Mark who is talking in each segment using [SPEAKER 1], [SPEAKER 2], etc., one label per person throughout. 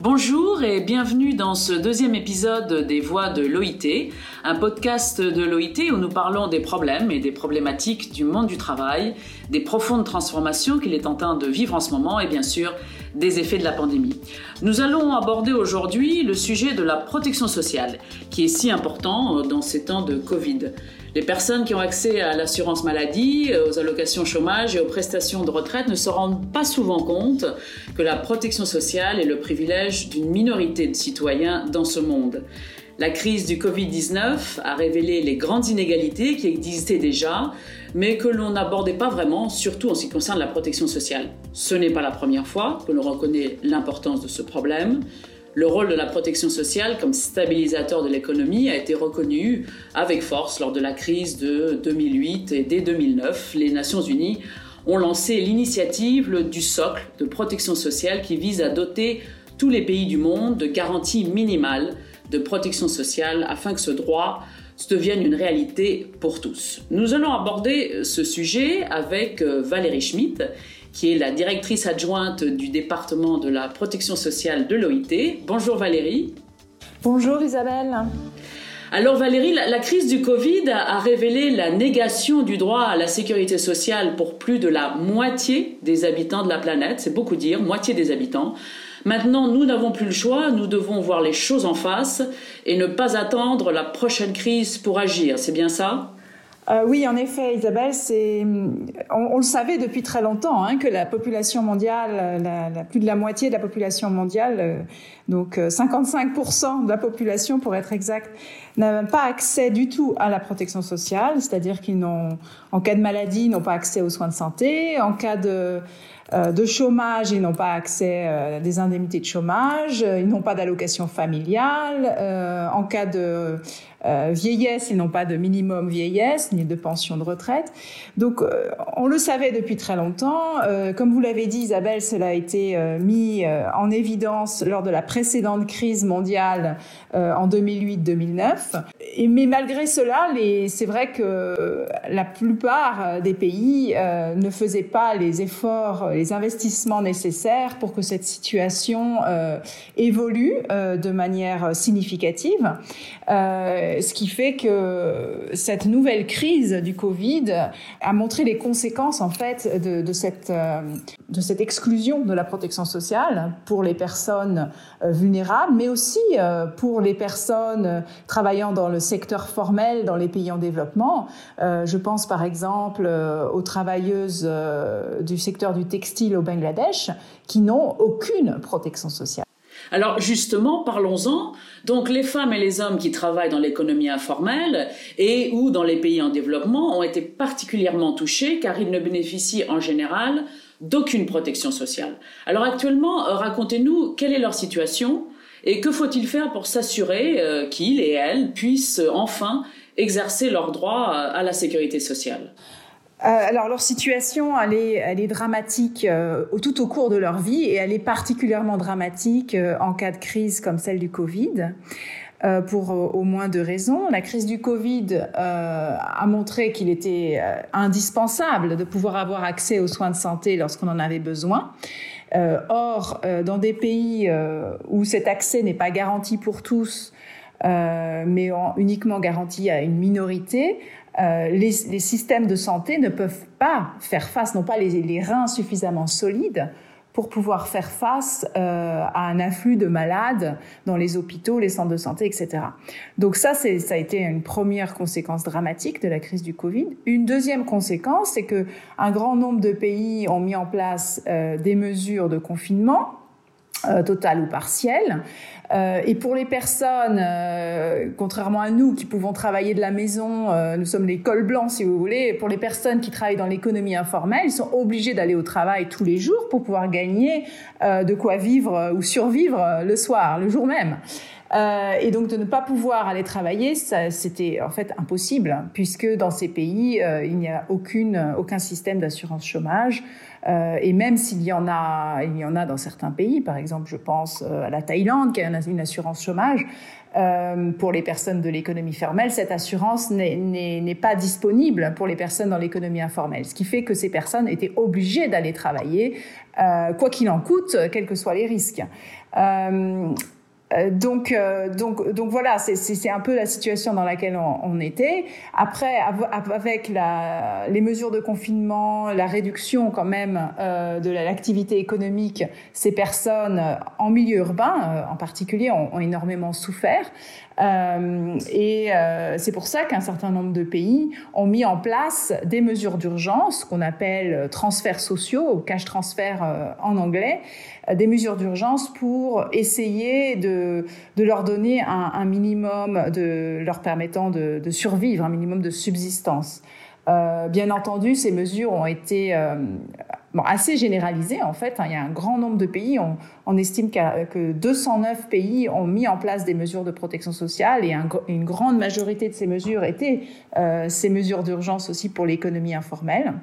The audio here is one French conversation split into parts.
[SPEAKER 1] Bonjour et bienvenue dans ce deuxième épisode des Voix de l'OIT, un podcast de l'OIT où nous parlons des problèmes et des problématiques du monde du travail, des profondes transformations qu'il est en train de vivre en ce moment et bien sûr des effets de la pandémie. Nous allons aborder aujourd'hui le sujet de la protection sociale, qui est si important dans ces temps de Covid. Les personnes qui ont accès à l'assurance maladie, aux allocations chômage et aux prestations de retraite ne se rendent pas souvent compte que la protection sociale est le privilège d'une minorité de citoyens dans ce monde. La crise du Covid-19 a révélé les grandes inégalités qui existaient déjà, mais que l'on n'abordait pas vraiment, surtout en ce qui concerne la protection sociale. Ce n'est pas la première fois que l'on reconnaît l'importance de ce problème. Le rôle de la protection sociale comme stabilisateur de l'économie a été reconnu avec force lors de la crise de 2008 et dès 2009. Les Nations Unies ont lancé l'initiative du socle de protection sociale qui vise à doter tous les pays du monde de garanties minimales de protection sociale afin que ce droit devienne une réalité pour tous. Nous allons aborder ce sujet avec euh, Valérie Schmitt, qui est la directrice adjointe du département de la protection sociale de l'OIT. Bonjour Valérie.
[SPEAKER 2] Bonjour Isabelle.
[SPEAKER 1] Alors Valérie, la, crise du Covid a, révélé la négation du droit à la sécurité sociale pour plus de la moitié des habitants de la planète, c'est beaucoup dire, moitié des habitants. Maintenant, nous n'avons plus le choix, nous devons voir les choses en face et ne pas attendre la prochaine crise pour agir, c'est bien ça?
[SPEAKER 2] Euh, oui, en effet, Isabelle, c'est on, le savait depuis très longtemps hein, que la population mondiale, plus de la moitié de la population mondiale, euh, donc 55% euh, de la population pour être exact, n'a pas accès du tout à la protection sociale, c'est-à-dire qu'ils n'ont, en cas de maladie, n'ont pas accès aux soins de santé, en cas de de chômage, ils n'ont pas accès à des indemnités de chômage, ils n'ont pas d'allocation familiale. en cas de euh, vieillesse, ils n'ont pas de minimum vieillesse ni de pension de retraite. Donc, euh, on le savait depuis très longtemps. Euh, comme vous l'avez dit, Isabelle, cela a été mis en évidence lors de la précédente crise mondiale en 2008-2009. Et mais malgré cela, c'est vrai que la plupart des pays ne faisaient pas les efforts, les investissements nécessaires pour que cette situation évolue de manière significative. Euh, ce qui fait que cette nouvelle crise du Covid a montré les conséquences en fait de, de cette euh, de cette exclusion de la protection sociale pour les personnes euh, vulnérables, mais aussi pour les personnes travaillant dans le secteur formel dans les pays en développement. je pense par exemple aux travailleuses du secteur du textile au Bangladesh qui n'ont aucune protection sociale.
[SPEAKER 1] Alors justement, parlons-en. Donc les femmes et les hommes qui travaillent dans l'économie informelle et ou dans les pays en développement ont été particulièrement touchés car ils ne bénéficient en général d'aucune protection sociale. Alors actuellement, euh, racontez-nous quelle est leur situation et que faut-il faire pour s'assurer euh, qu'ils et elles puissent enfin exercer leurs droits à la sécurité sociale?
[SPEAKER 2] Euh, alors leur situation, elle est, elle est dramatique euh, tout au cours de leur vie et elle est particulièrement dramatique euh, en cas de crise comme celle du Covid. pour au moins deux raisons. La crise du Covid a montré qu'il était indispensable de pouvoir avoir accès aux soins de santé lorsqu'on en avait besoin. or, dans des pays où cet accès n'est pas garanti pour tous, mais uniquement garanti à une minorité, euh, les, les, systèmes de santé ne peuvent pas faire face, n'ont pas les, les, reins suffisamment solides pour pouvoir faire face euh, à un afflux de malades dans les hôpitaux, les centres de santé, etc. Donc ça, c'est, ça a été une première conséquence dramatique de la crise du Covid. Une deuxième conséquence, c'est que un grand nombre de pays ont mis en place euh, des mesures de confinement euh, total ou partiel. Euh, et pour les personnes, euh, contrairement à nous qui pouvons travailler de la maison, nous sommes les cols blancs si vous voulez, pour les personnes qui travaillent dans l'économie informelle, ils sont obligés d'aller au travail tous les jours pour pouvoir gagner de quoi vivre ou survivre le soir, le jour même. Et donc de ne pas pouvoir aller travailler, c'était en fait impossible, puisque dans ces pays, il n'y a aucune, aucun système d'assurance chômage. Euh, et même s'il y en a, il y en a dans certains pays, par exemple, je pense à la Thaïlande qui a une assurance chômage, euh, pour les personnes de l'économie formelle, cette assurance n'est pas disponible pour les personnes dans l'économie informelle, ce qui fait que ces personnes étaient obligées d'aller travailler, euh, quoi qu'il en coûte, quels que soient les risques. Euh, euh, donc, euh, donc, donc voilà, c'est un peu la situation dans laquelle on, était. Après, avec la, les mesures de confinement, la réduction quand même euh, de l'activité économique, ces personnes en milieu urbain, en particulier, ont, ont énormément souffert. Euh, et euh, c'est pour ça qu'un certain nombre de pays ont mis en place des mesures d'urgence qu'on appelle transferts sociaux, cash transfert euh, en anglais, des mesures d'urgence pour essayer de, de leur donner un, un, minimum de leur permettant de, de, survivre, un minimum de subsistance. Euh, bien entendu, ces mesures ont été euh, bon, assez généralisées en fait. Hein. Il y a un grand nombre de pays. On, on estime que 209 pays ont mis en place des mesures de protection sociale et un, une grande majorité de ces mesures étaient euh, ces mesures d'urgence aussi pour l'économie informelle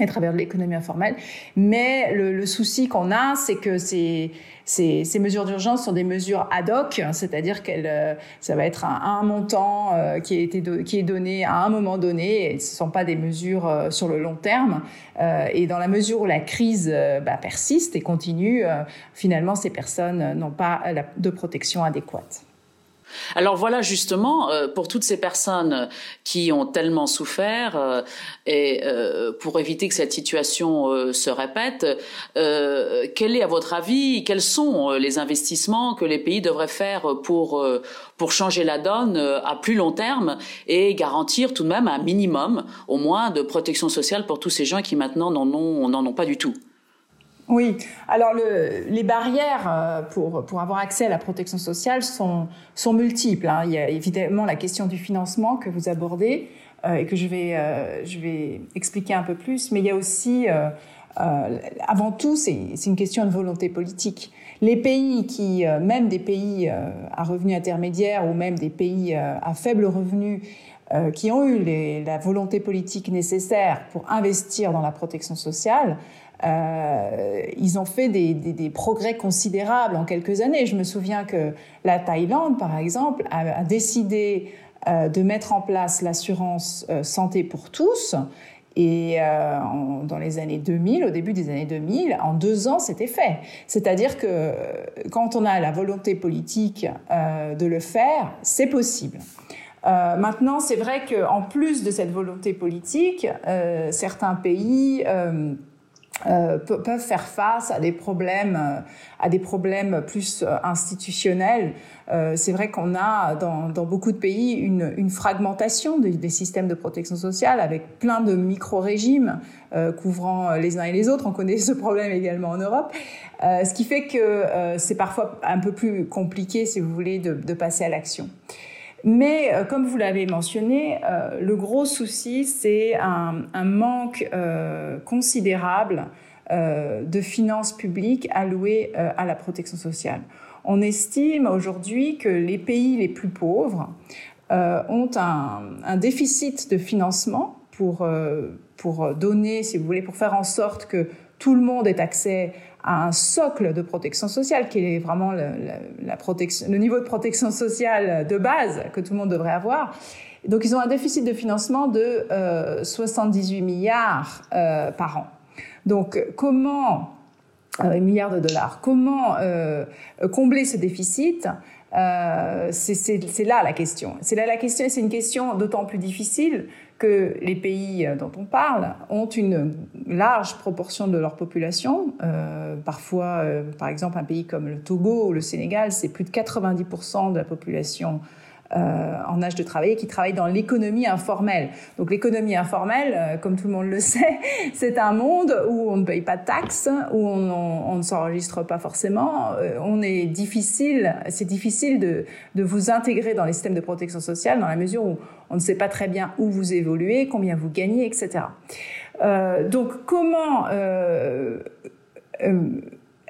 [SPEAKER 2] à travers l'économie informelle. Mais le, le souci qu'on a, c'est que ces, ces, ces mesures d'urgence sont des mesures ad hoc, c'est-à-dire qu'elles, euh, ça va être un, un montant euh, qui, a été qui est donné à un moment donné, et ce ne sont pas des mesures euh, sur le long terme. et dans la mesure où la crise bah, persiste et continue, finalement, ces personnes n'ont pas de protection adéquate.
[SPEAKER 1] Alors voilà justement euh, pour toutes ces personnes qui ont tellement souffert euh, et euh, pour éviter que cette situation se répète, quel est à votre avis quels sont les investissements que les pays devraient faire pour pour changer la donne à plus long terme et garantir tout de même un minimum au moins de protection sociale pour tous ces gens qui maintenant n'en ont n'en ont pas du tout?
[SPEAKER 2] Oui, alors le, les barrières euh, pour, pour avoir accès à la protection sociale sont, sont multiples. Hein. Il y a évidemment la question du financement que vous abordez euh, et que je vais, euh, je vais expliquer un peu plus, mais il y a aussi, euh, avant tout, c'est une question de volonté politique. Les pays qui, même des pays à revenus intermédiaires ou même des pays à faible revenu, qui ont eu la volonté politique nécessaire pour investir dans la protection sociale, euh, ils ont fait des, progrès considérables en quelques années. Je me souviens que la Thaïlande, par exemple, a, décidé euh, de mettre en place l'assurance euh, santé pour tous. Et euh, dans les années 2000, au début des années 2000, en deux ans, c'était fait. C'est-à-dire que euh, quand on a la volonté politique euh, de le faire, c'est possible. Euh, maintenant, c'est vrai qu'en plus de cette volonté politique, euh, certains pays euh, peuvent faire face à des problèmes, euh, à des problèmes plus euh, institutionnels. C'est vrai qu'on a dans, beaucoup de pays une, fragmentation des, systèmes de protection sociale avec plein de micro-régimes couvrant les uns et les autres. On connaît ce problème également en Europe, ce qui fait que c'est parfois un peu plus compliqué, si vous voulez, de passer à l'action. Mais euh, comme vous l'avez mentionné, euh, le gros souci, c'est un, manque euh, considérable de finances publiques allouées à la protection sociale. On estime aujourd'hui que les pays les plus pauvres ont un, un, déficit de financement pour, pour donner, si vous voulez, pour faire en sorte que tout le monde ait accès à un socle de protection sociale qui est vraiment le, niveau de protection sociale de base que tout le monde devrait avoir. Donc ils ont un déficit de financement de euh, 78 milliards euh, par an. Donc comment euh, milliards de dollars Comment euh, combler ce déficit euh, c'est là la question. C'est là la question, et c'est une question d'autant plus difficile que les pays dont on parle ont une large proportion de leur population. Euh, parfois, euh, par exemple, un pays comme le Togo ou le Sénégal, c'est plus de 90% de la population euh, en âge de travailler qui travaillent dans l'économie informelle. Donc l'économie informelle, euh, comme tout le monde le sait, c'est un monde où on ne paye pas de taxes, où on, ne s'enregistre pas forcément. Euh, on est difficile, c'est difficile de, de vous intégrer dans les systèmes de protection sociale dans la mesure où on ne sait pas très bien où vous évoluez, combien vous gagnez, etc. Euh, donc comment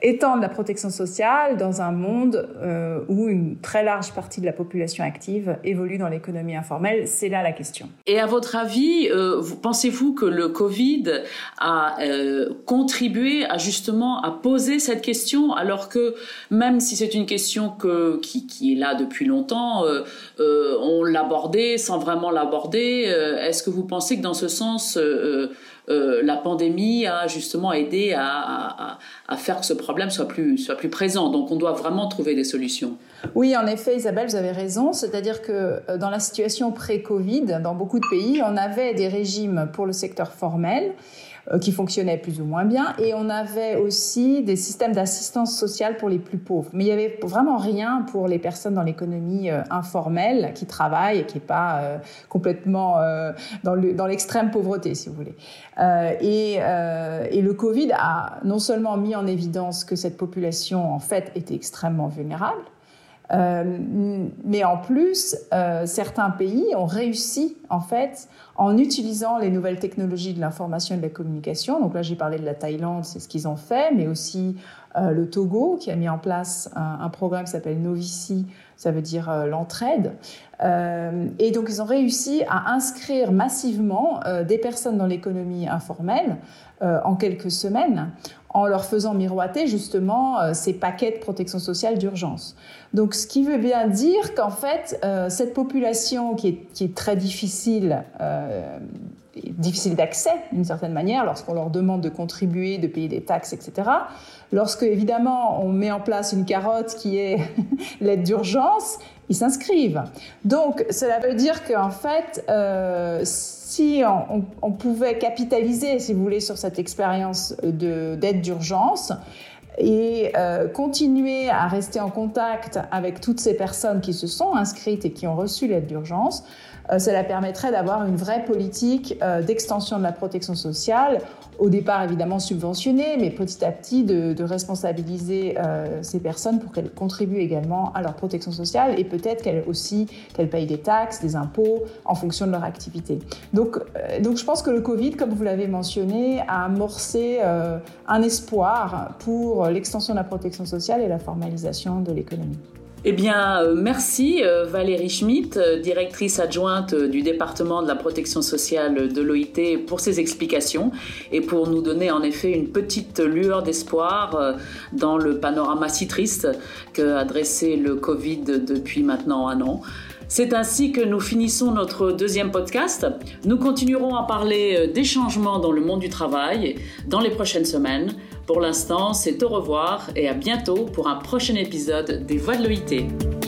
[SPEAKER 2] étendre la protection sociale dans un monde euh, où une très large partie de la population active évolue dans l'économie informelle C'est là la question.
[SPEAKER 1] Et à votre avis, euh, pensez-vous que le Covid a euh, contribué à justement à poser cette question alors que même si c'est une question que, qui, qui, est là depuis longtemps, on l'abordait sans vraiment l'aborder, est-ce que vous pensez que dans ce sens, euh, la pandémie a justement aidé à, faire que ce problème soit plus, soit plus présent. Donc on doit vraiment trouver des solutions.
[SPEAKER 2] Oui, en effet, Isabelle, vous avez raison. C'est-à-dire que euh, dans la situation pré-Covid, dans beaucoup de pays, on avait des régimes pour le secteur formel qui fonctionnaient plus ou moins bien. Et on avait aussi des systèmes d'assistance sociale pour les plus pauvres. Mais il n'y avait vraiment rien pour les personnes dans l'économie euh, informelle qui travaillent et qui n'est pas euh, complètement dans l'extrême pauvreté, si vous voulez. Et, et, le Covid a non seulement mis en évidence que cette population, en fait, était extrêmement vulnérable, euh, mais en plus, euh, certains pays ont réussi, en fait, en utilisant les nouvelles technologies de l'information et de la communication. Donc là, j'ai parlé de la Thaïlande, c'est ce qu'ils ont fait, mais aussi euh, le Togo, qui a mis en place un, programme qui s'appelle Novici, ça veut dire euh, l'entraide. Euh, et donc, ils ont réussi à inscrire massivement des personnes dans l'économie informelle en quelques semaines en leur faisant miroiter justement ces paquets de protection sociale d'urgence. Donc, ce qui veut bien dire qu'en fait, cette population qui est très difficile, euh, difficile d'accès d'une certaine manière, lorsqu'on leur demande de contribuer, de payer des taxes, etc. Lorsque, évidemment, on met en place une carotte qui est l'aide d'urgence, ils s'inscrivent. Donc, cela veut dire qu'en fait, euh, si on, pouvait capitaliser, si vous voulez, sur cette expérience d'aide d'urgence, et euh, continuer à rester en contact avec toutes ces personnes qui se sont inscrites et qui ont reçu l'aide d'urgence, cela permettrait d'avoir une vraie politique euh, d'extension de la protection sociale, au départ évidemment subventionnée, mais petit à petit de, responsabiliser euh, ces personnes pour qu'elles contribuent également à leur protection sociale et peut-être qu'elles aussi qu'elles payent des taxes, des impôts en fonction de leur activité. Donc, donc je pense que le Covid, comme vous l'avez mentionné, a amorcé un espoir pour l'extension de la protection sociale et la formalisation de l'économie.
[SPEAKER 1] Eh bien, euh, merci euh, Valérie Schmitt, euh, directrice adjointe du département de la protection sociale de l'OIT, pour ces explications et pour nous donner en effet une petite lueur d'espoir dans le panorama si triste qu'a dressé le Covid depuis maintenant un an. C'est ainsi que nous finissons notre deuxième podcast. Nous continuerons à parler des changements dans le monde du travail dans les prochaines semaines. Pour l'instant, c'est au revoir et à bientôt pour un prochain épisode des Voix de l'OIT.